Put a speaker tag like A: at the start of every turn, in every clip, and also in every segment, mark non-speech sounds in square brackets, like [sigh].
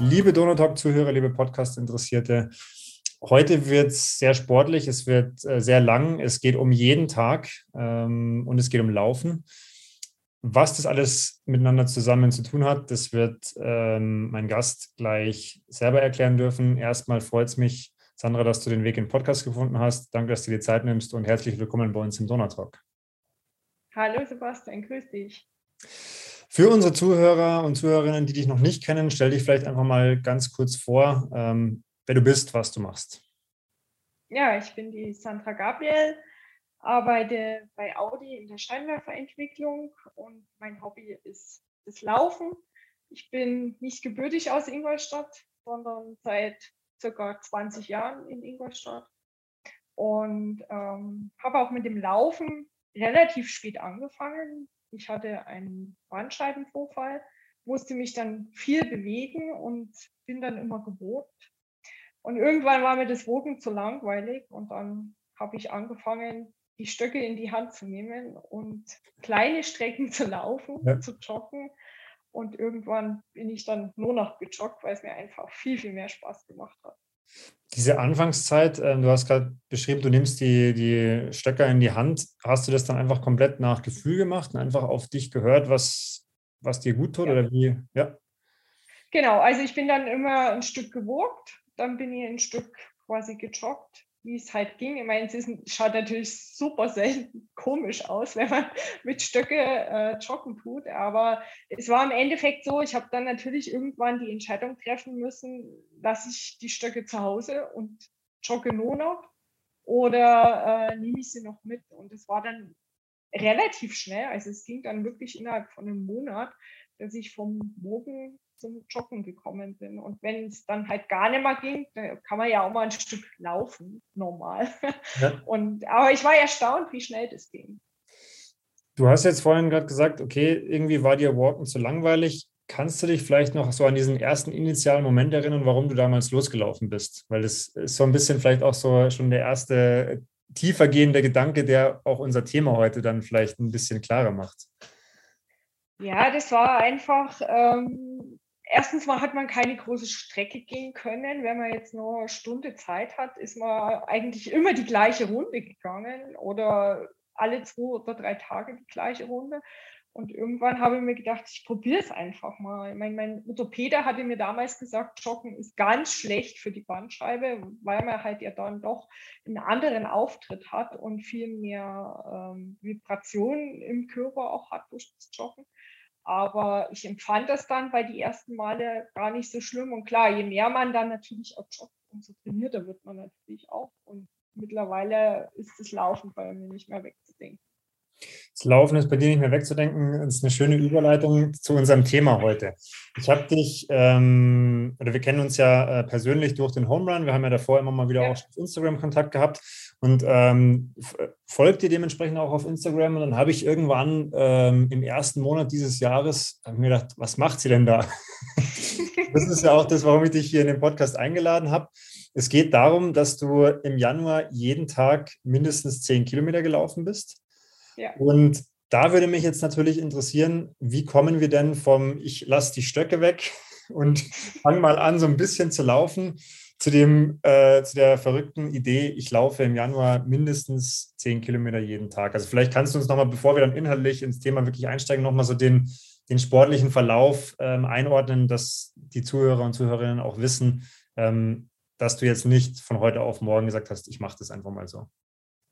A: Liebe Donotalk-Zuhörer, liebe Podcast-Interessierte, heute wird es sehr sportlich, es wird äh, sehr lang, es geht um jeden Tag ähm, und es geht um Laufen. Was das alles miteinander zusammen zu tun hat, das wird ähm, mein Gast gleich selber erklären dürfen. Erstmal freut es mich, Sandra, dass du den Weg in den Podcast gefunden hast. Danke, dass du dir Zeit nimmst und herzlich willkommen bei uns im Donautalk.
B: Hallo Sebastian, grüß dich.
A: Für unsere Zuhörer und Zuhörerinnen, die dich noch nicht kennen, stell dich vielleicht einfach mal ganz kurz vor, ähm, wer du bist, was du machst.
B: Ja, ich bin die Sandra Gabriel, arbeite bei Audi in der Scheinwerferentwicklung und mein Hobby ist das Laufen. Ich bin nicht gebürtig aus Ingolstadt, sondern seit circa 20 Jahren in Ingolstadt und ähm, habe auch mit dem Laufen relativ spät angefangen. Ich hatte einen Bandscheibenvorfall, musste mich dann viel bewegen und bin dann immer gewogt. Und irgendwann war mir das Wogen zu langweilig und dann habe ich angefangen, die Stöcke in die Hand zu nehmen und kleine Strecken [laughs] zu laufen, ja. zu joggen. Und irgendwann bin ich dann nur noch gejoggt, weil es mir einfach viel, viel mehr Spaß gemacht hat.
A: Diese Anfangszeit, äh, du hast gerade beschrieben, du nimmst die, die Stöcker in die Hand. Hast du das dann einfach komplett nach Gefühl gemacht und einfach auf dich gehört, was, was dir gut tut? Ja. Oder wie? Ja.
B: Genau, also ich bin dann immer ein Stück gewogt, dann bin ich ein Stück quasi gejoggt wie es halt ging. Ich meine, es schaut natürlich super selten komisch aus, wenn man [laughs] mit Stöcke äh, joggen tut. Aber es war im Endeffekt so, ich habe dann natürlich irgendwann die Entscheidung treffen müssen, lasse ich die Stöcke zu Hause und jogge nur noch oder äh, nehme ich sie noch mit. Und es war dann relativ schnell, also es ging dann wirklich innerhalb von einem Monat, dass ich vom Bogen zum Joggen gekommen bin. Und wenn es dann halt gar nicht mehr ging, dann kann man ja auch mal ein Stück laufen, normal. Ja. [laughs] Und, aber ich war erstaunt, wie schnell das ging.
A: Du hast jetzt vorhin gerade gesagt, okay, irgendwie war dir Walken zu langweilig. Kannst du dich vielleicht noch so an diesen ersten initialen Moment erinnern, warum du damals losgelaufen bist? Weil das ist so ein bisschen vielleicht auch so schon der erste tiefergehende Gedanke, der auch unser Thema heute dann vielleicht ein bisschen klarer macht.
B: Ja, das war einfach, ähm, erstens mal hat man keine große Strecke gehen können. Wenn man jetzt nur eine Stunde Zeit hat, ist man eigentlich immer die gleiche Runde gegangen oder alle zwei oder drei Tage die gleiche Runde. Und irgendwann habe ich mir gedacht, ich probiere es einfach mal. Ich meine, mein Orthopäder hatte mir damals gesagt, Joggen ist ganz schlecht für die Bandscheibe, weil man halt ja dann doch einen anderen Auftritt hat und viel mehr ähm, Vibrationen im Körper auch hat durch das Joggen. Aber ich empfand das dann bei die ersten Male gar nicht so schlimm. Und klar, je mehr man dann natürlich auch joggt, umso trainierter wird man natürlich auch. Und mittlerweile ist das Laufen bei mir nicht mehr wegzudenken.
A: Das Laufen ist bei dir nicht mehr wegzudenken. Das ist eine schöne Überleitung zu unserem Thema heute. Ich habe dich, ähm, oder wir kennen uns ja äh, persönlich durch den Home Run. Wir haben ja davor immer mal wieder ja. auch auf Instagram Kontakt gehabt und ähm, folgt dir dementsprechend auch auf Instagram. Und dann habe ich irgendwann ähm, im ersten Monat dieses Jahres mir gedacht, was macht sie denn da? [laughs] das ist ja auch das, warum ich dich hier in den Podcast eingeladen habe. Es geht darum, dass du im Januar jeden Tag mindestens zehn Kilometer gelaufen bist. Und da würde mich jetzt natürlich interessieren, wie kommen wir denn vom Ich lasse die Stöcke weg [laughs] und fange mal an, so ein bisschen zu laufen, zu, dem, äh, zu der verrückten Idee, ich laufe im Januar mindestens zehn Kilometer jeden Tag. Also vielleicht kannst du uns nochmal, bevor wir dann inhaltlich ins Thema wirklich einsteigen, nochmal so den, den sportlichen Verlauf ähm, einordnen, dass die Zuhörer und Zuhörerinnen auch wissen, ähm, dass du jetzt nicht von heute auf morgen gesagt hast, ich mache das einfach mal so.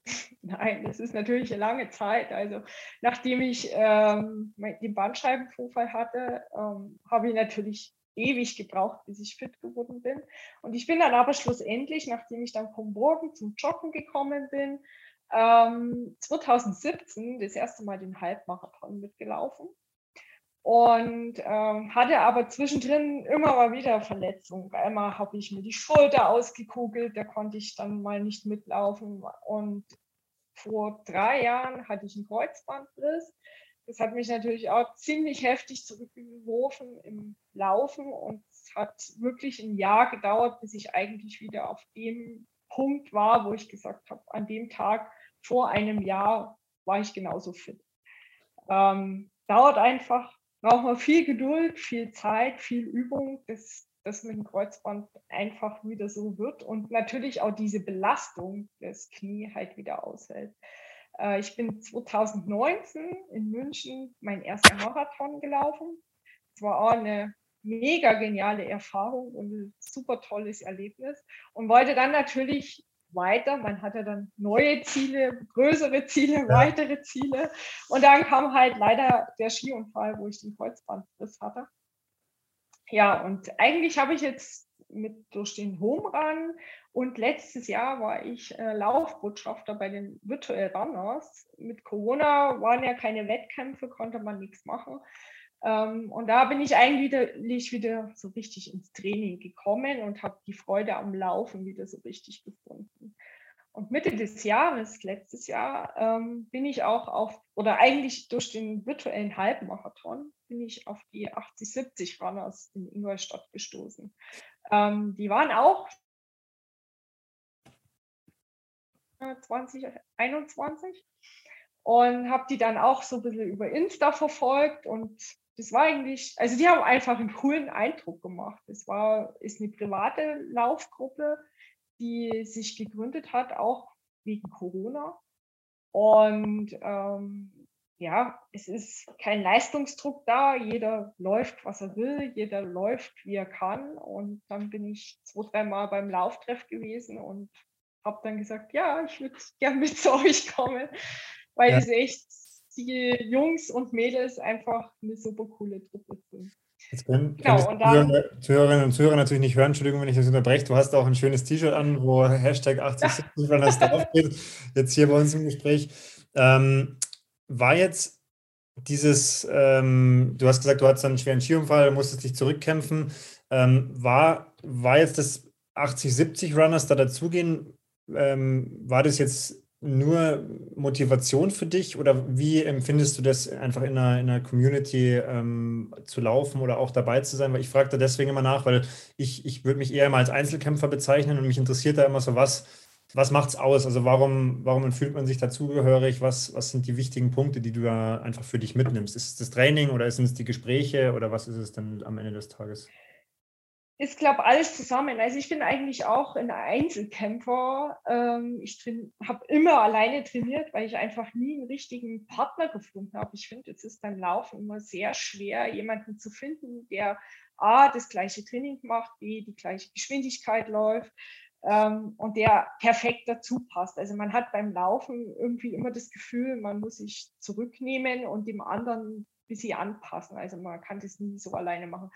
A: [laughs]
B: Nein, das ist natürlich eine lange Zeit. Also nachdem ich ähm, den Bandscheibenvorfall hatte, ähm, habe ich natürlich ewig gebraucht, bis ich fit geworden bin. Und ich bin dann aber schlussendlich, nachdem ich dann vom Morgen zum Joggen gekommen bin, ähm, 2017 das erste Mal den Halbmarathon mitgelaufen und ähm, hatte aber zwischendrin immer mal wieder Verletzungen. Einmal habe ich mir die Schulter ausgekugelt, da konnte ich dann mal nicht mitlaufen. Und vor drei Jahren hatte ich einen Kreuzbandriss. Das hat mich natürlich auch ziemlich heftig zurückgeworfen im Laufen und es hat wirklich ein Jahr gedauert, bis ich eigentlich wieder auf dem Punkt war, wo ich gesagt habe, an dem Tag vor einem Jahr war ich genauso fit. Ähm, dauert einfach braucht man viel Geduld, viel Zeit, viel Übung. Das das mit dem Kreuzband einfach wieder so wird und natürlich auch diese Belastung des Knie halt wieder aushält. Äh, ich bin 2019 in München mein erster Marathon gelaufen. Es war auch eine mega geniale Erfahrung und ein super tolles Erlebnis und wollte dann natürlich weiter. Man hatte dann neue Ziele, größere Ziele, ja. weitere Ziele. Und dann kam halt leider der Skiunfall, wo ich den Kreuzbandriss hatte. Ja, und eigentlich habe ich jetzt mit durch den Home Run und letztes Jahr war ich äh, Laufbotschafter bei den Virtual Runners. Mit Corona waren ja keine Wettkämpfe, konnte man nichts machen. Ähm, und da bin ich eigentlich wieder so richtig ins Training gekommen und habe die Freude am Laufen wieder so richtig gefunden. Und Mitte des Jahres, letztes Jahr, ähm, bin ich auch auf, oder eigentlich durch den virtuellen Halbmarathon, bin ich auf die 80-70 Runners in Ingolstadt gestoßen. Ähm, die waren auch 2021 und habe die dann auch so ein bisschen über Insta verfolgt und das war eigentlich, also die haben einfach einen coolen Eindruck gemacht. Es war, ist eine private Laufgruppe, die sich gegründet hat, auch wegen Corona. Und ähm, ja, es ist kein Leistungsdruck da. Jeder läuft, was er will. Jeder läuft, wie er kann. Und dann bin ich zwei, dreimal beim Lauftreff gewesen und habe dann gesagt, ja, ich würde gerne mit zu [laughs] euch kommen, weil ja. es echt die Jungs und Mädels einfach eine super coole Truppe sind.
A: Jetzt können, genau, und dann, Zuhörerinnen und Zuhörer natürlich nicht hören, Entschuldigung, wenn ich das unterbreche. Du hast auch ein schönes T-Shirt an, wo Hashtag 8070 [laughs] wenn das drauf geht, jetzt hier bei uns im Gespräch. Ähm, war jetzt dieses, ähm, du hast gesagt, du hattest einen schweren Skiunfall, musstest dich zurückkämpfen. Ähm, war, war jetzt das 80-70 Runners da dazugehen, ähm, war das jetzt nur Motivation für dich oder wie empfindest du das, einfach in einer, in einer Community ähm, zu laufen oder auch dabei zu sein? Weil ich frage da deswegen immer nach, weil ich, ich würde mich eher mal als Einzelkämpfer bezeichnen und mich interessiert da immer so, was, was macht es aus? Also warum, warum fühlt man sich dazugehörig? Was, was sind die wichtigen Punkte, die du da einfach für dich mitnimmst? Ist es das Training oder sind es die Gespräche oder was ist es dann am Ende des Tages?
B: Ist, glaube alles zusammen. Also ich bin eigentlich auch ein Einzelkämpfer. Ähm, ich habe immer alleine trainiert, weil ich einfach nie einen richtigen Partner gefunden habe. Ich finde, es ist beim Laufen immer sehr schwer, jemanden zu finden, der A, das gleiche Training macht, B, die gleiche Geschwindigkeit läuft ähm, und der perfekt dazu passt. Also man hat beim Laufen irgendwie immer das Gefühl, man muss sich zurücknehmen und dem anderen ein bisschen anpassen. Also man kann das nie so alleine machen.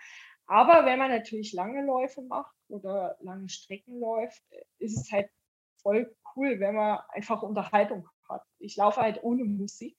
B: Aber wenn man natürlich lange Läufe macht oder lange Strecken läuft, ist es halt voll cool, wenn man einfach Unterhaltung hat. Ich laufe halt ohne Musik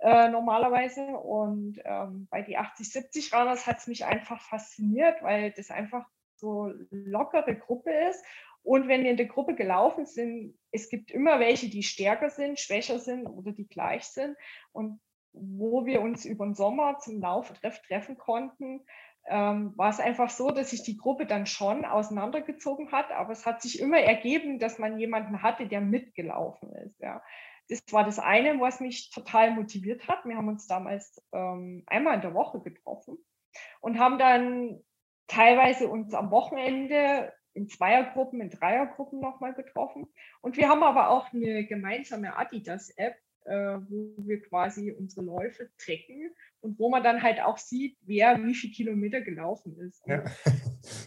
B: äh, normalerweise und ähm, bei die 80-70 Runners hat es mich einfach fasziniert, weil das einfach so lockere Gruppe ist. Und wenn wir in der Gruppe gelaufen sind, es gibt immer welche, die stärker sind, schwächer sind oder die gleich sind. Und wo wir uns über den Sommer zum Lauftreff treffen konnten, ähm, war es einfach so, dass sich die Gruppe dann schon auseinandergezogen hat, aber es hat sich immer ergeben, dass man jemanden hatte, der mitgelaufen ist. Ja. Das war das eine, was mich total motiviert hat. Wir haben uns damals ähm, einmal in der Woche getroffen und haben dann teilweise uns am Wochenende in Zweiergruppen, in Dreiergruppen nochmal getroffen. Und wir haben aber auch eine gemeinsame Adidas-App, äh, wo wir quasi unsere Läufe tracken und wo man dann halt auch sieht, wer wie viele Kilometer gelaufen ist. Ja.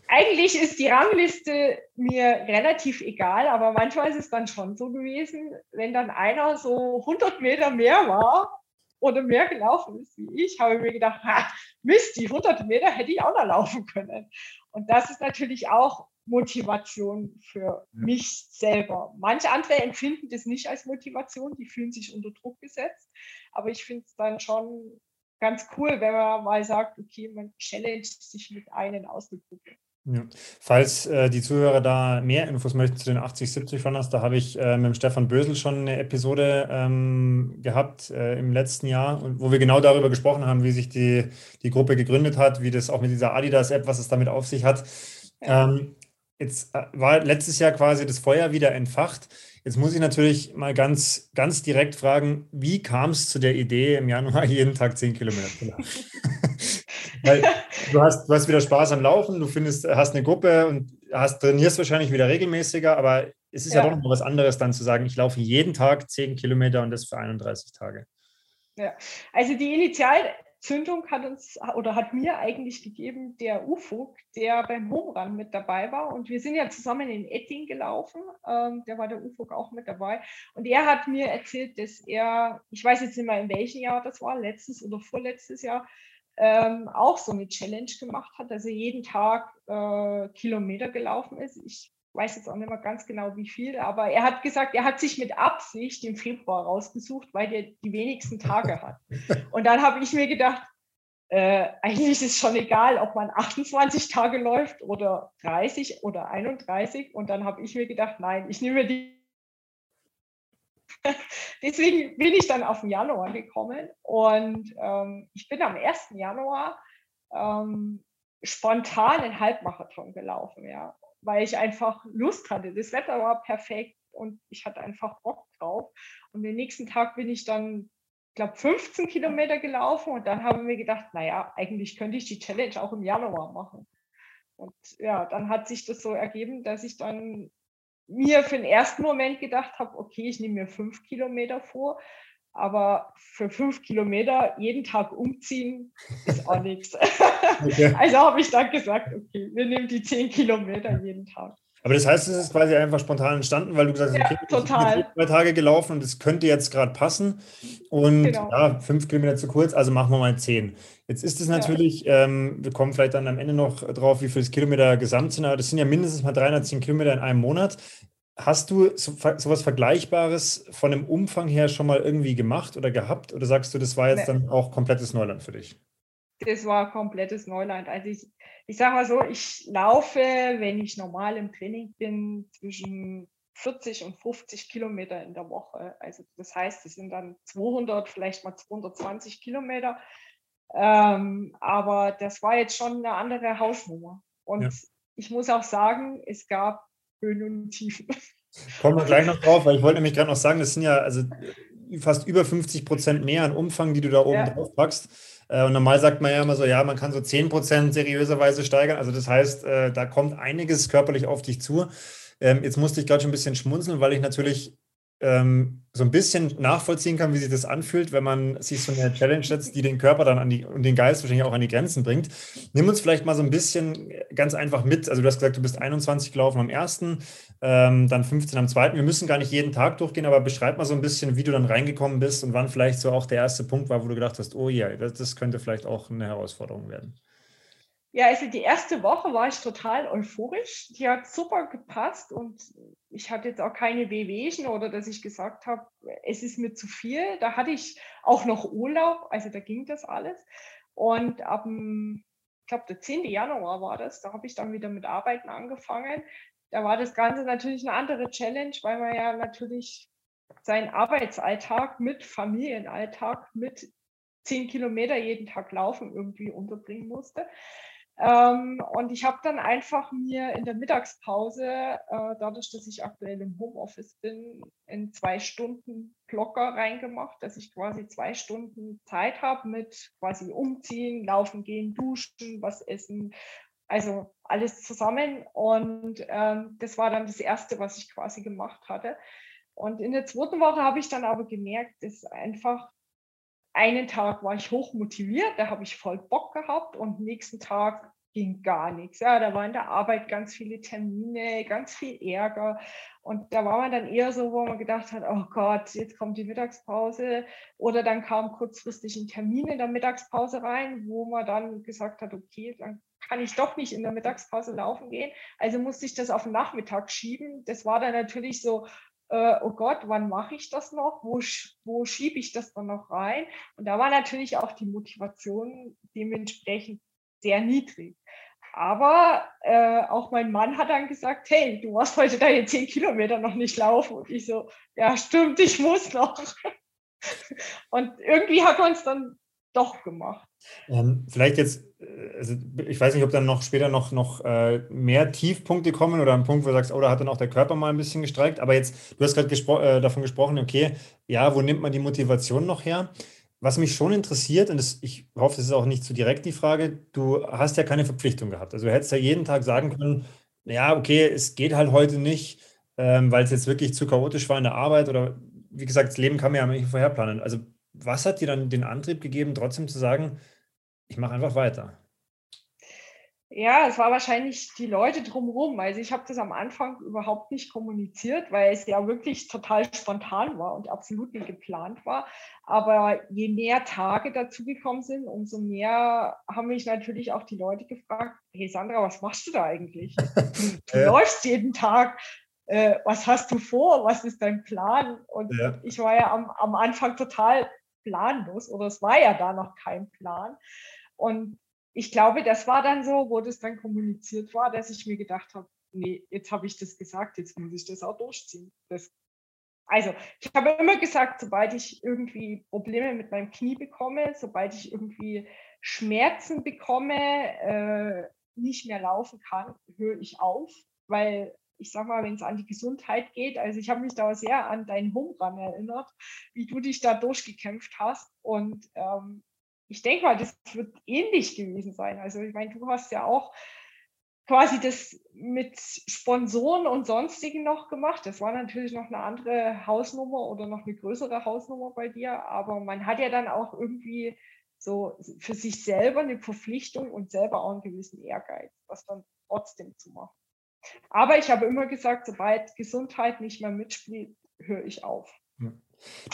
B: Eigentlich ist die Rangliste mir relativ egal, aber manchmal ist es dann schon so gewesen, wenn dann einer so 100 Meter mehr war oder mehr gelaufen ist wie ich, habe ich mir gedacht, ha, Mist, die 100 Meter hätte ich auch noch laufen können. Und das ist natürlich auch Motivation für mich selber. Manche andere empfinden das nicht als Motivation, die fühlen sich unter Druck gesetzt. Aber ich finde es dann schon ganz cool, wenn man mal sagt, okay, man challenged sich mit einem aus der Gruppe.
A: Ja. Falls äh, die Zuhörer da mehr Infos möchten zu den 80-70 Runners, da habe ich äh, mit dem Stefan Bösel schon eine Episode ähm, gehabt äh, im letzten Jahr, wo wir genau darüber gesprochen haben, wie sich die, die Gruppe gegründet hat, wie das auch mit dieser Adidas-App, was es damit auf sich hat. Ja. Ähm, Jetzt äh, war letztes Jahr quasi das Feuer wieder entfacht. Jetzt muss ich natürlich mal ganz, ganz direkt fragen, wie kam es zu der Idee, im Januar [laughs] jeden Tag 10 Kilometer zu laufen? [laughs] Weil du, hast, du hast wieder Spaß am Laufen, du findest, hast eine Gruppe und hast, trainierst wahrscheinlich wieder regelmäßiger, aber es ist ja, ja doch noch was anderes dann zu sagen, ich laufe jeden Tag 10 Kilometer und das für 31 Tage.
B: Ja, also die Initialzündung hat uns oder hat mir eigentlich gegeben der Ufuk, der beim Homerun mit dabei war. Und wir sind ja zusammen in Etting gelaufen. Ähm, der war der Ufuk auch mit dabei. Und er hat mir erzählt, dass er, ich weiß jetzt nicht mehr in welchem Jahr das war, letztes oder vorletztes Jahr, ähm, auch so eine Challenge gemacht hat, dass er jeden Tag äh, Kilometer gelaufen ist. Ich weiß jetzt auch nicht mehr ganz genau wie viel, aber er hat gesagt, er hat sich mit Absicht den Februar rausgesucht, weil er die wenigsten Tage hat. [laughs] Und dann habe ich mir gedacht, äh, eigentlich ist es schon egal, ob man [laughs] 28 Tage läuft oder 30 oder 31. Und dann habe ich mir gedacht, nein, ich nehme die. [laughs] Deswegen bin ich dann auf den Januar gekommen und ähm, ich bin am 1. Januar ähm, spontan einen Halbmarathon gelaufen, ja weil ich einfach Lust hatte. Das Wetter war perfekt und ich hatte einfach Bock drauf. Und den nächsten Tag bin ich dann, ich glaube, 15 Kilometer gelaufen und dann haben wir gedacht, naja, eigentlich könnte ich die Challenge auch im Januar machen. Und ja, dann hat sich das so ergeben, dass ich dann mir für den ersten Moment gedacht habe, okay, ich nehme mir fünf Kilometer vor, aber für fünf Kilometer jeden Tag umziehen ist auch [laughs] nichts. Okay. Also habe ich dann gesagt, okay, wir nehmen die zehn Kilometer jeden Tag.
A: Aber das heißt, es ist quasi einfach spontan entstanden, weil du gesagt hast, ja, okay,
B: total.
A: ich bin zwei Tage gelaufen und es könnte jetzt gerade passen. Und genau. ja, fünf Kilometer zu kurz, also machen wir mal zehn. Jetzt ist es natürlich, ja. ähm, wir kommen vielleicht dann am Ende noch drauf, wie viele Kilometer gesamt sind, aber das sind ja mindestens mal 310 Kilometer in einem Monat. Hast du so, sowas Vergleichbares von dem Umfang her schon mal irgendwie gemacht oder gehabt? Oder sagst du, das war jetzt nee. dann auch komplettes Neuland für dich?
B: Das war komplettes Neuland. Also ich, ich sage mal so, ich laufe, wenn ich normal im Training bin, zwischen 40 und 50 Kilometer in der Woche. Also das heißt, es sind dann 200, vielleicht mal 220 Kilometer. Ähm, aber das war jetzt schon eine andere Hausnummer. Und ja. ich muss auch sagen, es gab Höhen und Tiefen.
A: Kommen wir gleich noch drauf, weil ich wollte nämlich gerade noch sagen, das sind ja also fast über 50 Prozent mehr an Umfang, die du da oben ja. drauf packst. Äh, und normal sagt man ja immer so, ja, man kann so 10 Prozent seriöserweise steigern. Also das heißt, äh, da kommt einiges körperlich auf dich zu. Ähm, jetzt musste ich gerade schon ein bisschen schmunzeln, weil ich natürlich ähm, so ein bisschen nachvollziehen kann, wie sich das anfühlt, wenn man sich so eine Challenge setzt, die den Körper dann an die und den Geist wahrscheinlich auch an die Grenzen bringt. Nimm uns vielleicht mal so ein bisschen ganz einfach mit. Also du hast gesagt, du bist 21 gelaufen am ersten, ähm, dann 15 am zweiten. Wir müssen gar nicht jeden Tag durchgehen, aber beschreib mal so ein bisschen, wie du dann reingekommen bist und wann vielleicht so auch der erste Punkt war, wo du gedacht hast, oh ja, das, das könnte vielleicht auch eine Herausforderung werden.
B: Ja, also die erste Woche war ich total euphorisch. Die hat super gepasst und ich hatte jetzt auch keine Wehwehchen oder dass ich gesagt habe, es ist mir zu viel. Da hatte ich auch noch Urlaub, also da ging das alles. Und ab dem, ich glaube, der 10. Januar war das, da habe ich dann wieder mit Arbeiten angefangen. Da war das Ganze natürlich eine andere Challenge, weil man ja natürlich seinen Arbeitsalltag mit Familienalltag mit zehn Kilometer jeden Tag laufen irgendwie unterbringen musste. Ähm, und ich habe dann einfach mir in der Mittagspause, äh, dadurch, dass ich aktuell im Homeoffice bin, in zwei Stunden Blocker reingemacht, dass ich quasi zwei Stunden Zeit habe mit quasi umziehen, laufen gehen, duschen, was essen, also alles zusammen. Und ähm, das war dann das Erste, was ich quasi gemacht hatte. Und in der zweiten Woche habe ich dann aber gemerkt, dass einfach einen Tag war ich hoch motiviert, da habe ich voll Bock gehabt und nächsten Tag ging gar nichts. Ja, da war in der Arbeit ganz viele Termine, ganz viel Ärger. Und da war man dann eher so, wo man gedacht hat, oh Gott, jetzt kommt die Mittagspause. Oder dann kam kurzfristig ein Termin in der Mittagspause rein, wo man dann gesagt hat, okay, dann kann ich doch nicht in der Mittagspause laufen gehen. Also musste ich das auf den Nachmittag schieben. Das war dann natürlich so, äh, oh Gott, wann mache ich das noch? Wo, wo schiebe ich das dann noch rein? Und da war natürlich auch die Motivation dementsprechend sehr niedrig. Aber äh, auch mein Mann hat dann gesagt, hey, du warst heute deine zehn Kilometer noch nicht laufen. Und ich so, ja, stimmt, ich muss noch. [laughs] Und irgendwie hat man es dann doch gemacht.
A: Ähm, vielleicht jetzt, äh, also ich weiß nicht, ob dann noch später noch, noch äh, mehr Tiefpunkte kommen oder ein Punkt, wo du sagst, oh, da hat dann auch der Körper mal ein bisschen gestreikt. Aber jetzt, du hast gerade gespro äh, davon gesprochen, okay, ja, wo nimmt man die Motivation noch her? was mich schon interessiert, und das, ich hoffe, das ist auch nicht zu direkt die Frage, du hast ja keine Verpflichtung gehabt. Also du hättest ja jeden Tag sagen können, ja, okay, es geht halt heute nicht, ähm, weil es jetzt wirklich zu chaotisch war in der Arbeit oder wie gesagt, das Leben kann man ja nicht vorher planen. Also was hat dir dann den Antrieb gegeben, trotzdem zu sagen, ich mache einfach weiter?
B: Ja, es war wahrscheinlich die Leute drumherum. Also ich habe das am Anfang überhaupt nicht kommuniziert, weil es ja wirklich total spontan war und absolut nicht geplant war. Aber je mehr Tage dazugekommen sind, umso mehr haben mich natürlich auch die Leute gefragt, hey Sandra, was machst du da eigentlich? Du, [laughs] du ja. läufst jeden Tag. Äh, was hast du vor? Was ist dein Plan? Und ja. ich war ja am, am Anfang total planlos oder es war ja da noch kein Plan. Und ich glaube, das war dann so, wo das dann kommuniziert war, dass ich mir gedacht habe, nee, jetzt habe ich das gesagt, jetzt muss ich das auch durchziehen. Das, also, ich habe immer gesagt, sobald ich irgendwie Probleme mit meinem Knie bekomme, sobald ich irgendwie Schmerzen bekomme, äh, nicht mehr laufen kann, höre ich auf, weil ich sag mal, wenn es an die Gesundheit geht, also ich habe mich da sehr an deinen Home Run erinnert, wie du dich da durchgekämpft hast und ähm, ich denke mal, das wird ähnlich gewesen sein. Also ich meine, du hast ja auch quasi das mit Sponsoren und sonstigen noch gemacht. Das war natürlich noch eine andere Hausnummer oder noch eine größere Hausnummer bei dir, aber man hat ja dann auch irgendwie so für sich selber eine Verpflichtung und selber auch einen gewissen Ehrgeiz, was dann trotzdem zu machen. Aber ich habe immer gesagt, sobald Gesundheit nicht mehr mitspielt, höre ich auf. Ja.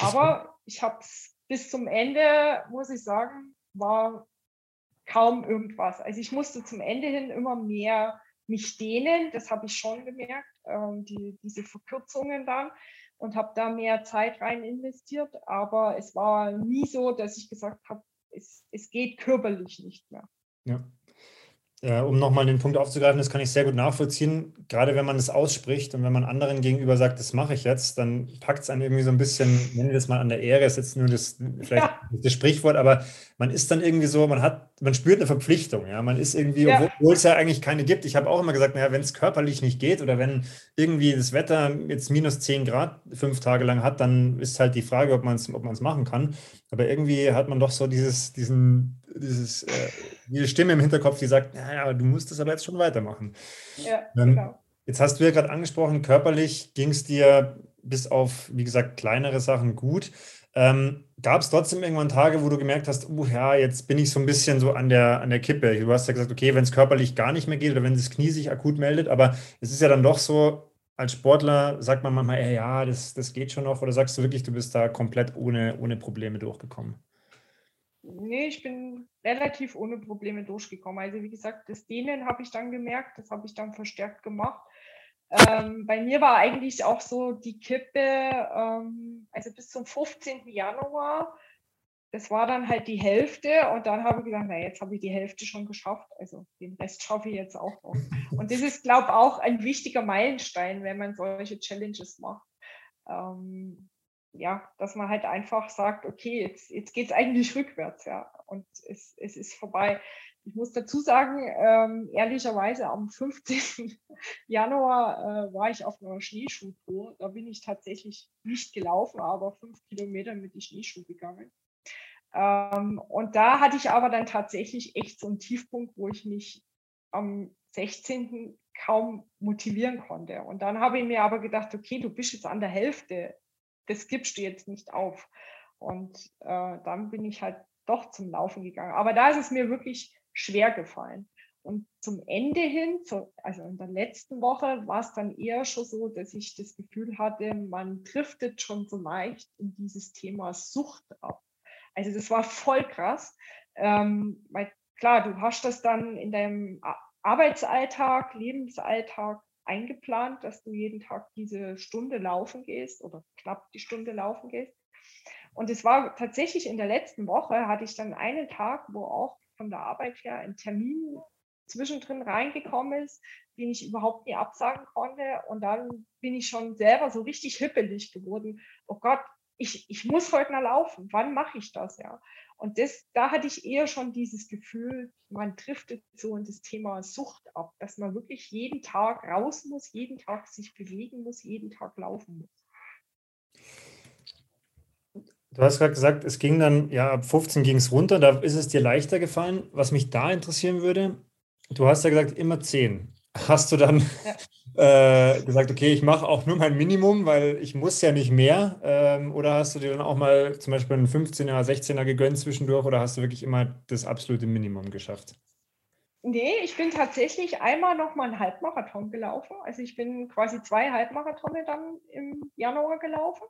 B: Aber ich habe es bis zum Ende, muss ich sagen, war kaum irgendwas. Also ich musste zum Ende hin immer mehr mich dehnen, das habe ich schon gemerkt, ähm, die, diese Verkürzungen dann und habe da mehr Zeit rein investiert, aber es war nie so, dass ich gesagt habe, es, es geht körperlich nicht mehr.
A: Ja. Äh, um nochmal den Punkt aufzugreifen, das kann ich sehr gut nachvollziehen. Gerade wenn man es ausspricht und wenn man anderen gegenüber sagt, das mache ich jetzt, dann packt es einen irgendwie so ein bisschen, nennen wir das mal an der Ehre, ist jetzt nur das, vielleicht ja. das Sprichwort, aber man ist dann irgendwie so, man hat, man spürt eine Verpflichtung, ja. Man ist irgendwie, ja. obwohl es ja eigentlich keine gibt. Ich habe auch immer gesagt, naja, wenn es körperlich nicht geht oder wenn irgendwie das Wetter jetzt minus 10 Grad fünf Tage lang hat, dann ist halt die Frage, ob man es ob machen kann. Aber irgendwie hat man doch so dieses, diesen, dieses, äh, diese Stimme im Hinterkopf, die sagt, naja, du musst das aber jetzt schon weitermachen. Ja, ähm, genau. Jetzt hast du ja gerade angesprochen, körperlich ging es dir bis auf, wie gesagt, kleinere Sachen gut. Ähm, Gab es trotzdem irgendwann Tage, wo du gemerkt hast, uh, ja, jetzt bin ich so ein bisschen so an der, an der Kippe. Du hast ja gesagt, okay, wenn es körperlich gar nicht mehr geht oder wenn das Knie sich akut meldet, aber es ist ja dann doch so, als Sportler sagt man manchmal, ey, ja, das, das geht schon noch, oder sagst du wirklich, du bist da komplett ohne, ohne Probleme durchgekommen?
B: Nee, ich bin relativ ohne Probleme durchgekommen. Also wie gesagt, das Dehnen habe ich dann gemerkt, das habe ich dann verstärkt gemacht. Ähm, bei mir war eigentlich auch so die Kippe, ähm, also bis zum 15. Januar, das war dann halt die Hälfte und dann habe ich gedacht, na jetzt habe ich die Hälfte schon geschafft, also den Rest schaffe ich jetzt auch noch. Und das ist, glaube ich, auch ein wichtiger Meilenstein, wenn man solche Challenges macht. Ähm, ja, dass man halt einfach sagt, okay, jetzt, jetzt geht es eigentlich rückwärts, ja, und es, es ist vorbei. Ich muss dazu sagen, ähm, ehrlicherweise am 15. [laughs] Januar äh, war ich auf einer Schneeschuhtour. Da bin ich tatsächlich nicht gelaufen, aber fünf Kilometer mit die Schneeschuh gegangen. Ähm, und da hatte ich aber dann tatsächlich echt so einen Tiefpunkt, wo ich mich am 16. kaum motivieren konnte. Und dann habe ich mir aber gedacht, okay, du bist jetzt an der Hälfte das gibst du jetzt nicht auf. Und äh, dann bin ich halt doch zum Laufen gegangen. Aber da ist es mir wirklich schwer gefallen. Und zum Ende hin, also in der letzten Woche, war es dann eher schon so, dass ich das Gefühl hatte, man driftet schon so leicht in dieses Thema Sucht ab. Also das war voll krass. Ähm, weil klar, du hast das dann in deinem Arbeitsalltag, Lebensalltag eingeplant, dass du jeden Tag diese Stunde laufen gehst oder knapp die Stunde laufen gehst. Und es war tatsächlich in der letzten Woche, hatte ich dann einen Tag, wo auch von der Arbeit her ein Termin zwischendrin reingekommen ist, den ich überhaupt nie absagen konnte. Und dann bin ich schon selber so richtig hippelig geworden. Oh Gott, ich, ich muss heute mal laufen. Wann mache ich das? Ja. Und das, da hatte ich eher schon dieses Gefühl, man driftet so in das Thema Sucht ab, dass man wirklich jeden Tag raus muss, jeden Tag sich bewegen muss, jeden Tag laufen muss.
A: Du hast gerade gesagt, es ging dann, ja, ab 15 ging es runter, da ist es dir leichter gefallen. Was mich da interessieren würde, du hast ja gesagt, immer 10. Hast du dann ja. [laughs] äh, gesagt, okay, ich mache auch nur mein Minimum, weil ich muss ja nicht mehr? Ähm, oder hast du dir dann auch mal zum Beispiel einen 15er, 16er gegönnt zwischendurch oder hast du wirklich immer das absolute Minimum geschafft?
B: Nee, ich bin tatsächlich einmal noch mal einen Halbmarathon gelaufen. Also ich bin quasi zwei Halbmarathone dann im Januar gelaufen.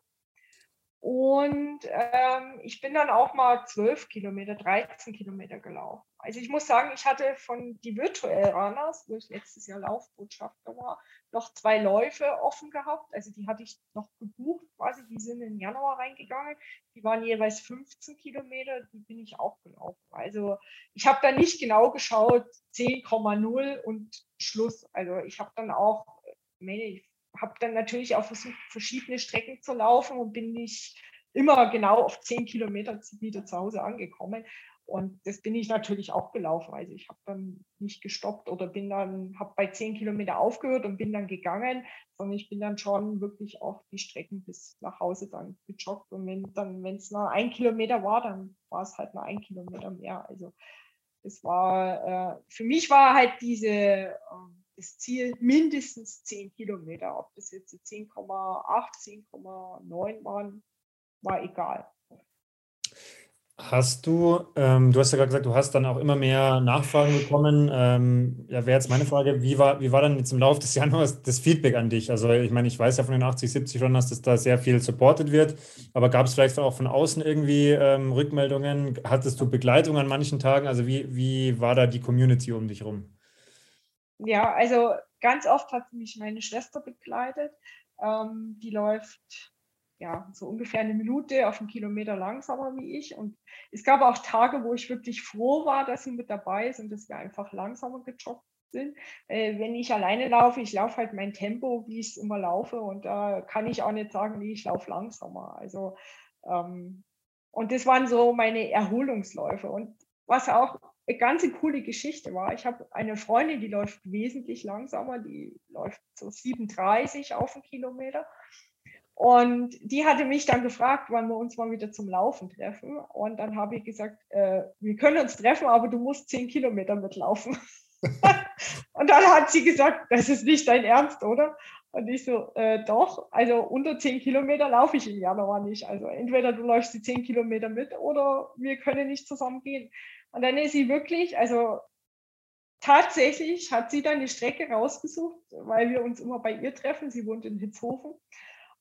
B: Und ähm, ich bin dann auch mal 12 Kilometer, 13 Kilometer gelaufen. Also ich muss sagen, ich hatte von die Virtual Runners, wo ich letztes Jahr Laufbotschafter war, noch zwei Läufe offen gehabt. Also die hatte ich noch gebucht quasi, die sind im Januar reingegangen. Die waren jeweils 15 Kilometer, die bin ich auch gelaufen. Also ich habe da nicht genau geschaut, 10,0 und Schluss. Also ich habe dann auch, meine, habe dann natürlich auch versucht, verschiedene Strecken zu laufen und bin nicht immer genau auf zehn Kilometer wieder zu Hause angekommen. Und das bin ich natürlich auch gelaufen. Also ich habe dann nicht gestoppt oder bin dann, habe bei zehn Kilometer aufgehört und bin dann gegangen, sondern ich bin dann schon wirklich auch die Strecken bis nach Hause dann gejoggt. Und wenn dann, wenn es nur ein Kilometer war, dann war es halt nur ein Kilometer mehr. Also es war, äh, für mich war halt diese, äh, das Ziel mindestens 10 Kilometer. Ob das jetzt 10,8, 10,9 waren, war egal.
A: Hast du, ähm, du hast ja gerade gesagt, du hast dann auch immer mehr Nachfragen bekommen. Ähm, ja, wäre jetzt meine Frage, wie war, wie war dann jetzt im Laufe des [laughs] Januars das Feedback an dich? Also ich meine, ich weiß ja von den 80, 70 Runners, dass da sehr viel supported wird, aber gab es vielleicht auch von außen irgendwie ähm, Rückmeldungen? Hattest du Begleitung an manchen Tagen? Also wie, wie war da die Community um dich rum?
B: Ja, also ganz oft hat mich meine Schwester begleitet. Ähm, die läuft ja so ungefähr eine Minute auf einen Kilometer langsamer wie ich. Und es gab auch Tage, wo ich wirklich froh war, dass sie mit dabei ist und dass wir einfach langsamer gejoggt sind. Äh, wenn ich alleine laufe, ich laufe halt mein Tempo, wie ich es immer laufe. Und da kann ich auch nicht sagen, nee, ich laufe langsamer. Also ähm, und das waren so meine Erholungsläufe. Und was auch eine ganz coole Geschichte war. Ich habe eine Freundin, die läuft wesentlich langsamer, die läuft so 37 auf einen Kilometer. Und die hatte mich dann gefragt, wann wir uns mal wieder zum Laufen treffen. Und dann habe ich gesagt, äh, wir können uns treffen, aber du musst 10 Kilometer mitlaufen. [laughs] und dann hat sie gesagt, das ist nicht dein Ernst, oder? Und ich so, äh, doch, also unter 10 Kilometer laufe ich im Januar nicht. Also entweder du läufst die 10 Kilometer mit oder wir können nicht zusammen gehen. Und dann ist sie wirklich, also tatsächlich hat sie dann die Strecke rausgesucht, weil wir uns immer bei ihr treffen. Sie wohnt in Hitzhofen.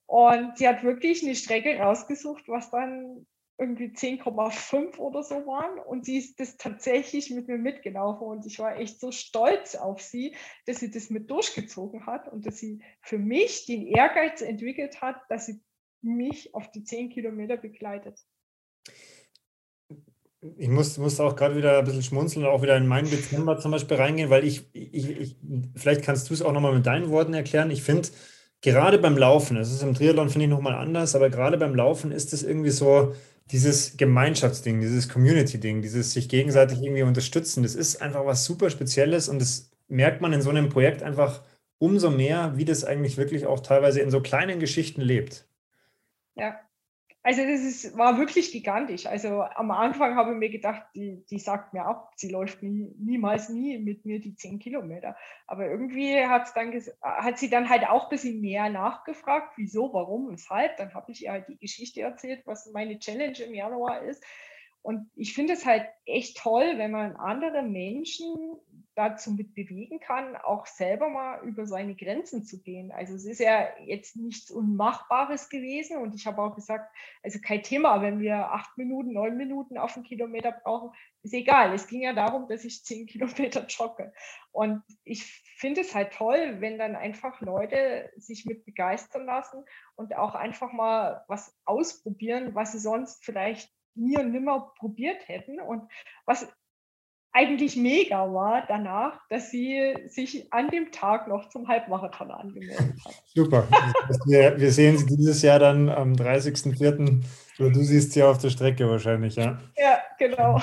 B: Und sie hat wirklich eine Strecke rausgesucht, was dann irgendwie 10,5 oder so waren. Und sie ist das tatsächlich mit mir mitgelaufen. Und ich war echt so stolz auf sie, dass sie das mit durchgezogen hat und dass sie für mich den Ehrgeiz entwickelt hat, dass sie mich auf die 10 Kilometer begleitet
A: ich muss, muss auch gerade wieder ein bisschen schmunzeln und auch wieder in meinen Dezember zum Beispiel reingehen, weil ich, ich, ich vielleicht kannst du es auch nochmal mit deinen Worten erklären. Ich finde, gerade beim Laufen, das ist im Triathlon, finde ich, nochmal anders, aber gerade beim Laufen ist es irgendwie so dieses Gemeinschaftsding, dieses Community-Ding, dieses sich gegenseitig irgendwie unterstützen. Das ist einfach was super Spezielles und das merkt man in so einem Projekt einfach umso mehr, wie das eigentlich wirklich auch teilweise in so kleinen Geschichten lebt.
B: Ja, also das ist, war wirklich gigantisch. Also am Anfang habe ich mir gedacht, die, die sagt mir ab, sie läuft nie, niemals nie mit mir die 10 Kilometer. Aber irgendwie hat's dann, hat sie dann halt auch ein bisschen mehr nachgefragt, wieso, warum, weshalb. Dann habe ich ihr halt die Geschichte erzählt, was meine Challenge im Januar ist. Und ich finde es halt echt toll, wenn man andere Menschen dazu mit bewegen kann, auch selber mal über seine Grenzen zu gehen. Also es ist ja jetzt nichts Unmachbares gewesen und ich habe auch gesagt, also kein Thema, wenn wir acht Minuten, neun Minuten auf einen Kilometer brauchen, ist egal. Es ging ja darum, dass ich zehn [laughs] Kilometer jogge. Und ich finde es halt toll, wenn dann einfach Leute sich mit begeistern lassen und auch einfach mal was ausprobieren, was sie sonst vielleicht nie und nimmer probiert hätten und was eigentlich mega war danach, dass sie sich an dem Tag noch zum Halbmarathon angemeldet hat.
A: Super. [laughs] Wir, wir sehen sie dieses Jahr dann am 30.04. Oder du siehst sie auf der Strecke wahrscheinlich, ja?
B: Ja, genau.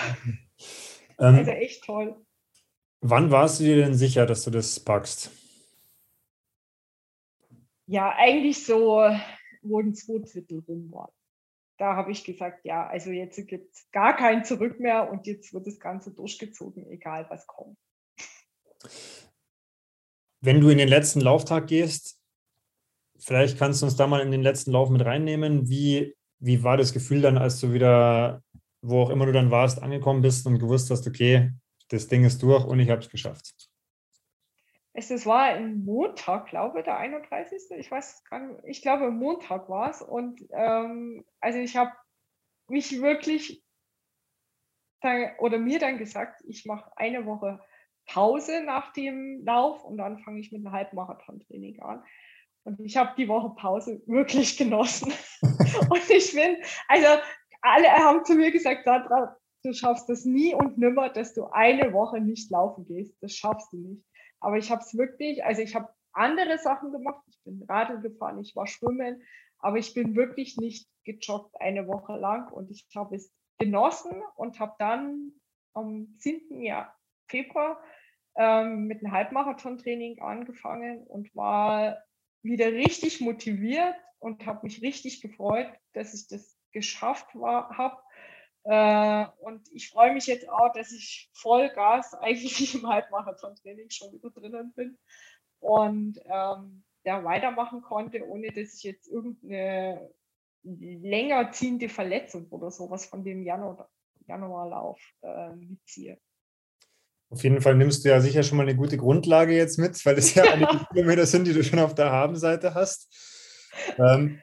B: Ähm, also echt toll.
A: Wann warst du dir denn sicher, dass du das packst?
B: Ja, eigentlich so, wo ein zwei Drittel rum war. Da habe ich gesagt, ja, also jetzt gibt es gar kein Zurück mehr und jetzt wird das Ganze durchgezogen, egal was kommt.
A: Wenn du in den letzten Lauftag gehst, vielleicht kannst du uns da mal in den letzten Lauf mit reinnehmen. Wie, wie war das Gefühl dann, als du wieder, wo auch immer du dann warst, angekommen bist und gewusst hast, okay, das Ding ist durch und ich habe es geschafft?
B: Es, war ein Montag, glaube ich, der 31. Ich weiß gar nicht, ich glaube, Montag war es. Und ähm, also ich habe mich wirklich dann, oder mir dann gesagt, ich mache eine Woche Pause nach dem Lauf und dann fange ich mit einem Halbmarathon-Training an. Und ich habe die Woche Pause wirklich [laughs] genossen. und ich bin, also alle haben zu mir gesagt, Sandra, du schaffst das nie und nimmer, dass du eine Woche nicht laufen gehst. Das schaffst du nicht. Aber ich habe es wirklich, also ich habe andere Sachen gemacht. Ich bin Radl gefahren, ich war schwimmen, aber ich bin wirklich nicht gejoggt eine Woche lang und ich habe es genossen und habe dann am 7. Jahr, Februar ähm, mit einem Halbmarathon-Training angefangen und war wieder richtig motiviert und habe mich richtig gefreut, dass ich das geschafft habe äh, und ich freue mich jetzt auch, dass ich Vollgas [laughs] eigentlich im Halbmarathon-Training schon wieder drinnen bin und ähm, ja, weitermachen konnte, ohne dass ich jetzt irgendeine länger ziehende Verletzung oder sowas von dem Januar, Januarlauf äh, mitziehe.
A: Auf jeden Fall nimmst du ja sicher schon mal eine gute Grundlage jetzt mit, weil es ja [laughs] einige Kilometer sind, die du schon auf der Habenseite hast. Ähm,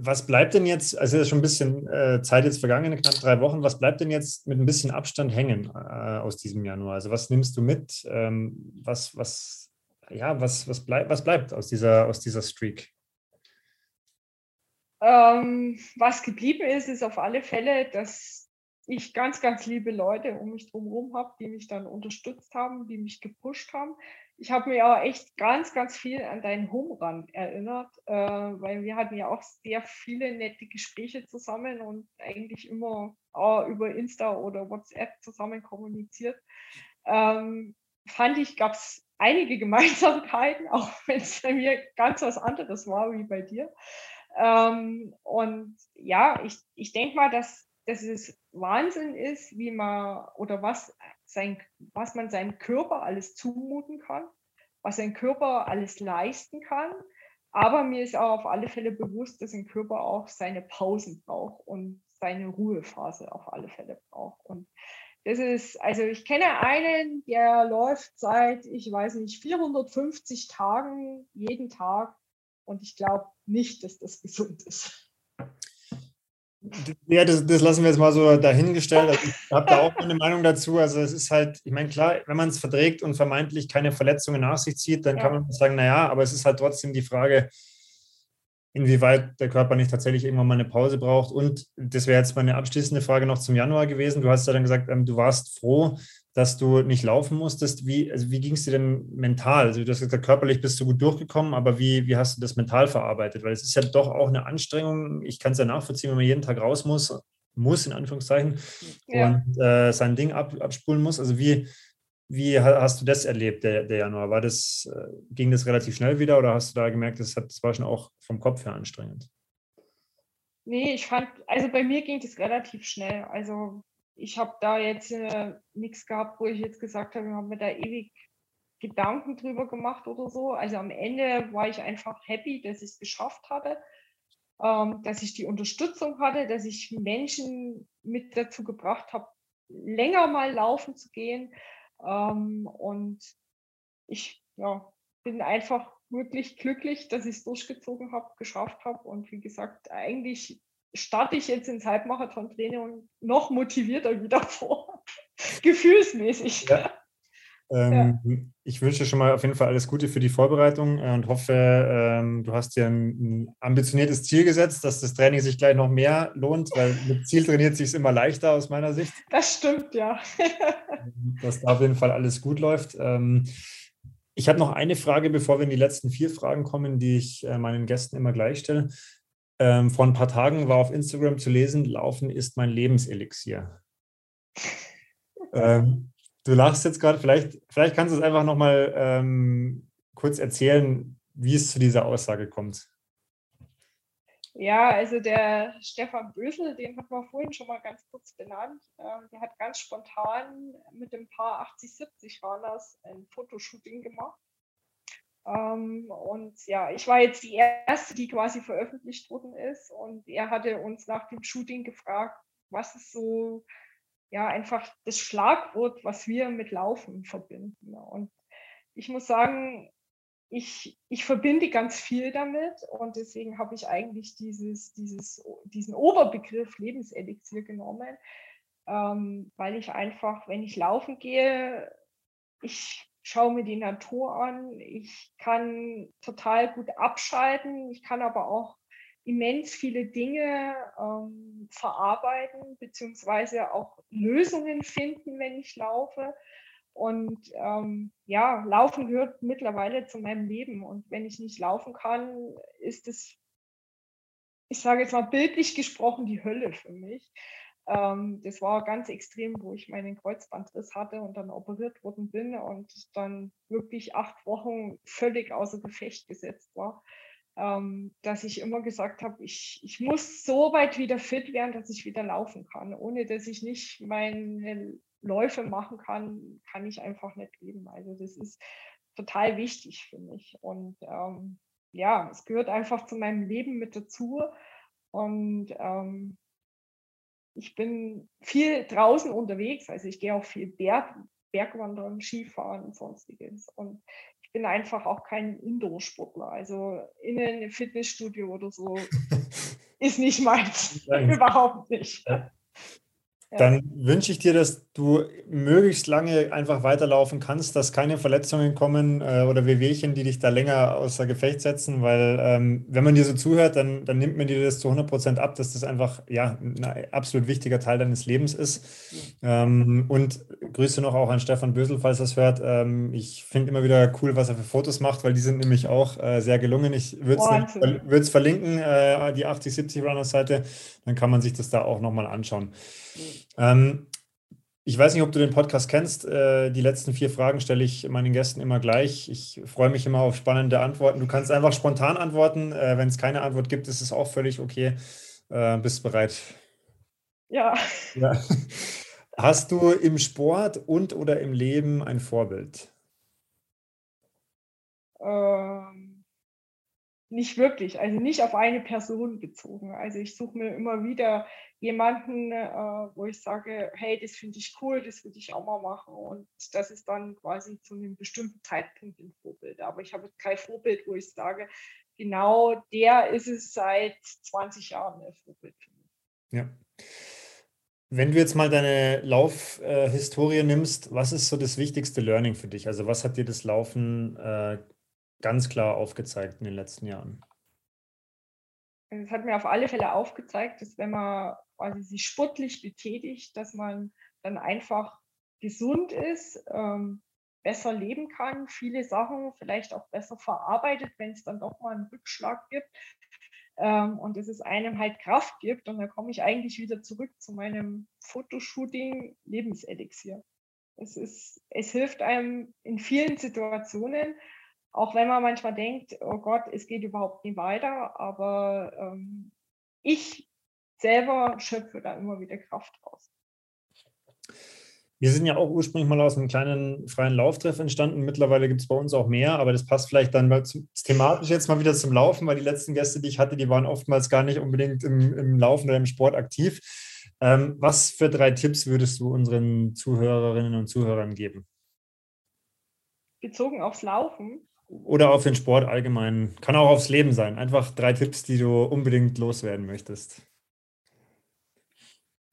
A: was bleibt denn jetzt, also ist schon ein bisschen äh, Zeit jetzt vergangen, knapp drei Wochen, was bleibt denn jetzt mit ein bisschen Abstand hängen äh, aus diesem Januar? Also was nimmst du mit? Ähm, was, was, ja, was, was, bleib, was bleibt aus dieser, aus dieser Streak?
B: Ähm, was geblieben ist, ist auf alle Fälle, dass ich ganz, ganz liebe Leute um mich drumherum habe, die mich dann unterstützt haben, die mich gepusht haben ich habe mir auch echt ganz, ganz viel an deinen Home Run erinnert, äh, weil wir hatten ja auch sehr viele nette Gespräche zusammen und eigentlich immer auch über Insta oder WhatsApp zusammen kommuniziert. Ähm, fand ich, gab es einige [laughs] Gemeinsamkeiten, auch wenn es bei mir ganz was anderes war wie bei dir. Ähm, und ja, ich, ich denke mal, dass, dass es Wahnsinn ist, wie man oder was sein, was man seinem Körper alles zumuten kann, was sein Körper alles leisten kann. Aber mir ist auch auf alle Fälle bewusst, dass ein Körper auch seine Pausen braucht und seine Ruhephase auf alle Fälle braucht. Und das ist, also ich kenne einen, der läuft seit, ich weiß nicht, 450 Tagen jeden Tag. Und ich glaube nicht, dass das gesund ist.
A: Ja, das, das, lassen wir jetzt mal so dahingestellt. Also ich habe da auch eine Meinung dazu. Also es ist halt, ich meine, klar, wenn man es verträgt und vermeintlich keine Verletzungen nach sich zieht, dann ja. kann man sagen, naja, aber es ist halt trotzdem die Frage, inwieweit der Körper nicht tatsächlich irgendwann mal eine Pause braucht. Und das wäre jetzt meine abschließende Frage noch zum Januar gewesen. Du hast ja dann gesagt, ähm, du warst froh, dass du nicht laufen musstest. Wie, also wie ging es dir denn mental? Also du hast gesagt, körperlich bist du gut durchgekommen, aber wie, wie hast du das mental verarbeitet? Weil es ist ja doch auch eine Anstrengung. Ich kann es ja nachvollziehen, wenn man jeden Tag raus muss, muss in Anführungszeichen, ja. und äh, sein Ding ab, abspulen muss. Also wie, wie hast du das erlebt, der, der Januar? War das, äh, ging das relativ schnell wieder oder hast du da gemerkt, das, hat, das war schon auch vom Kopf her anstrengend?
B: Nee, ich fand, also bei mir ging das relativ schnell. Also ich habe da jetzt äh, nichts gehabt, wo ich jetzt gesagt habe, ich habe mir da ewig Gedanken drüber gemacht oder so. Also am Ende war ich einfach happy, dass ich es geschafft hatte, ähm, dass ich die Unterstützung hatte, dass ich Menschen mit dazu gebracht habe, länger mal laufen zu gehen. Ähm, und ich ja, bin einfach wirklich glücklich, dass ich es durchgezogen habe, geschafft habe. Und wie gesagt, eigentlich starte ich jetzt ins Halbmarathon-Training noch motivierter [laughs] wieder vor. Gefühlsmäßig. Ja.
A: Ähm, ja. Ich wünsche schon mal auf jeden Fall alles Gute für die Vorbereitung äh, und hoffe, ähm, du hast dir ein, ein, ambitioniertes Ziel gesetzt, dass das Training sich gleich noch mehr lohnt, weil mit Ziel trainiert sich immer leichter aus meiner Sicht.
B: Das stimmt, ja. [laughs]
A: dass da auf jeden Fall alles gut läuft. Ähm, ich habe noch eine Frage, bevor wir in die letzten vier Fragen kommen, die ich äh, meinen Gästen immer gleich stelle. Ähm, vor ein paar Tagen war auf Instagram zu lesen, Laufen ist mein Lebenselixier. [laughs] ähm, du lachst jetzt gerade, vielleicht, vielleicht kannst du es einfach nochmal ähm, kurz erzählen, wie es zu dieser Aussage kommt.
B: Ja, also der Stefan Bösel, den hat man vorhin schon mal ganz kurz benannt. Ähm, der hat ganz spontan mit dem Paar 80-70 Runners ein Fotoshooting gemacht. Ähm, und ja, ich war jetzt die erste, die quasi veröffentlicht worden ist. Und er hatte uns nach dem Shooting gefragt, was ist so, ja, einfach das Schlagwort, was wir mit Laufen verbinden. Und ich muss sagen, ich, ich verbinde ganz viel damit und deswegen habe ich eigentlich dieses, dieses, diesen Oberbegriff Lebenselixier genommen, ähm, weil ich einfach, wenn ich laufen gehe, ich schaue mir die Natur an, ich kann total gut abschalten, ich kann aber auch immens viele Dinge ähm, verarbeiten, beziehungsweise auch Lösungen finden, wenn ich laufe. Und ähm, ja, Laufen gehört mittlerweile zu meinem Leben. Und wenn ich nicht laufen kann, ist es, ich sage jetzt mal bildlich gesprochen, die Hölle für mich. Ähm, das war ganz extrem, wo ich meinen Kreuzbandriss hatte und dann operiert worden bin und dann wirklich acht Wochen völlig außer Gefecht gesetzt war. Ähm, dass ich immer gesagt habe, ich, ich muss so weit wieder fit werden, dass ich wieder laufen kann. Ohne dass ich nicht meine Läufe machen kann, kann ich einfach nicht leben. Also das ist total wichtig für mich. Und ähm, ja, es gehört einfach zu meinem Leben mit dazu. Und ähm, ich bin viel draußen unterwegs, also ich gehe auch viel Berg, Bergwandern, Skifahren und sonstiges. Und ich bin einfach auch kein Indoor-Sportler. Also in ein Fitnessstudio oder so [laughs] ist nicht meins. [laughs] Überhaupt nicht. Ja.
A: Dann wünsche ich dir, dass du möglichst lange einfach weiterlaufen kannst, dass keine Verletzungen kommen äh, oder Wehwehchen, die dich da länger außer Gefecht setzen, weil ähm, wenn man dir so zuhört, dann, dann nimmt man dir das zu 100 Prozent ab, dass das einfach ja, ein absolut wichtiger Teil deines Lebens ist. Ähm, und Grüße noch auch an Stefan Bösel, falls das hört. Ähm, ich finde immer wieder cool, was er für Fotos macht, weil die sind nämlich auch äh, sehr gelungen. Ich würde es verlinken, äh, die 8070 Runners Seite, dann kann man sich das da auch nochmal anschauen. Ähm, ich weiß nicht, ob du den Podcast kennst. Äh, die letzten vier Fragen stelle ich meinen Gästen immer gleich. Ich freue mich immer auf spannende Antworten. Du kannst einfach spontan antworten. Äh, wenn es keine Antwort gibt, ist es auch völlig okay. Äh, bist bereit?
B: Ja. ja.
A: Hast du im Sport und oder im Leben ein Vorbild?
B: Ähm nicht wirklich, also nicht auf eine Person bezogen. Also ich suche mir immer wieder jemanden, äh, wo ich sage, hey, das finde ich cool, das würde ich auch mal machen. Und das ist dann quasi zu einem bestimmten Zeitpunkt ein Vorbild. Aber ich habe kein Vorbild, wo ich sage, genau der ist es seit 20 Jahren ein Vorbild für mich.
A: Ja. Wenn du jetzt mal deine Laufhistorie äh, nimmst, was ist so das wichtigste Learning für dich? Also was hat dir das Laufen äh, ganz klar aufgezeigt in den letzten Jahren?
B: Es hat mir auf alle Fälle aufgezeigt, dass wenn man quasi sich sportlich betätigt, dass man dann einfach gesund ist, ähm, besser leben kann, viele Sachen vielleicht auch besser verarbeitet, wenn es dann doch mal einen Rückschlag gibt. Ähm, und dass es einem halt Kraft gibt. Und da komme ich eigentlich wieder zurück zu meinem Fotoshooting Lebenselixier. Es, ist, es hilft einem in vielen Situationen auch wenn man manchmal denkt, oh Gott, es geht überhaupt nie weiter, aber ähm, ich selber schöpfe da immer wieder Kraft raus.
A: Wir sind ja auch ursprünglich mal aus einem kleinen freien Lauftreff entstanden. Mittlerweile gibt es bei uns auch mehr, aber das passt vielleicht dann thematisch jetzt mal wieder zum Laufen, weil die letzten Gäste, die ich hatte, die waren oftmals gar nicht unbedingt im, im Laufen oder im Sport aktiv. Ähm, was für drei Tipps würdest du unseren Zuhörerinnen und Zuhörern geben?
B: Bezogen aufs Laufen?
A: Oder auf den Sport allgemein. Kann auch aufs Leben sein. Einfach drei Tipps, die du unbedingt loswerden möchtest.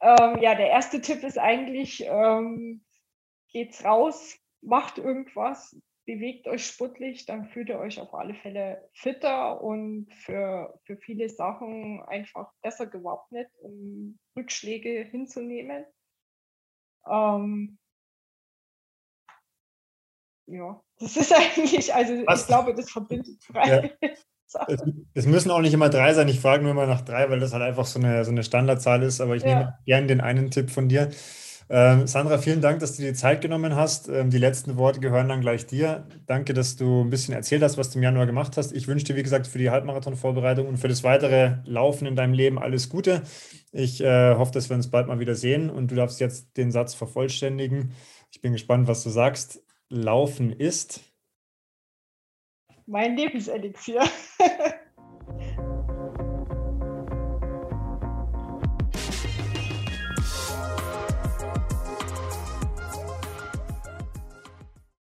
B: Ähm, ja, der erste Tipp ist eigentlich, ähm, geht's raus, macht irgendwas, bewegt euch sportlich, dann fühlt ihr euch auf alle Fälle fitter und für, für viele Sachen einfach besser gewappnet, um Rückschläge hinzunehmen. Ähm, ja, das ist [laughs] eigentlich, also Was? ich glaube, das verbindet drei. Ja. [laughs]
A: Es, es, müssen auch nicht immer drei sein. Ich frage nur immer nach drei, weil das halt einfach so eine, so eine Standardzahl ist. Aber ich ja. nehme gerne den einen Tipp von dir. Ähm, Sandra, vielen Dank, dass du dir die Zeit genommen hast. Ähm, die letzten Worte gehören dann gleich dir. Danke, dass du ein bisschen erzählt hast, was du im Januar gemacht hast. Ich wünsche dir, wie gesagt, für die Halbmarathon-Vorbereitung und für das weitere Laufen in deinem Leben alles Gute. Ich äh, hoffe, dass wir uns bald mal wieder sehen und du darfst jetzt den Satz vervollständigen. Ich bin gespannt, was du sagst. Laufen ist
B: mein Lebenselixier. [laughs]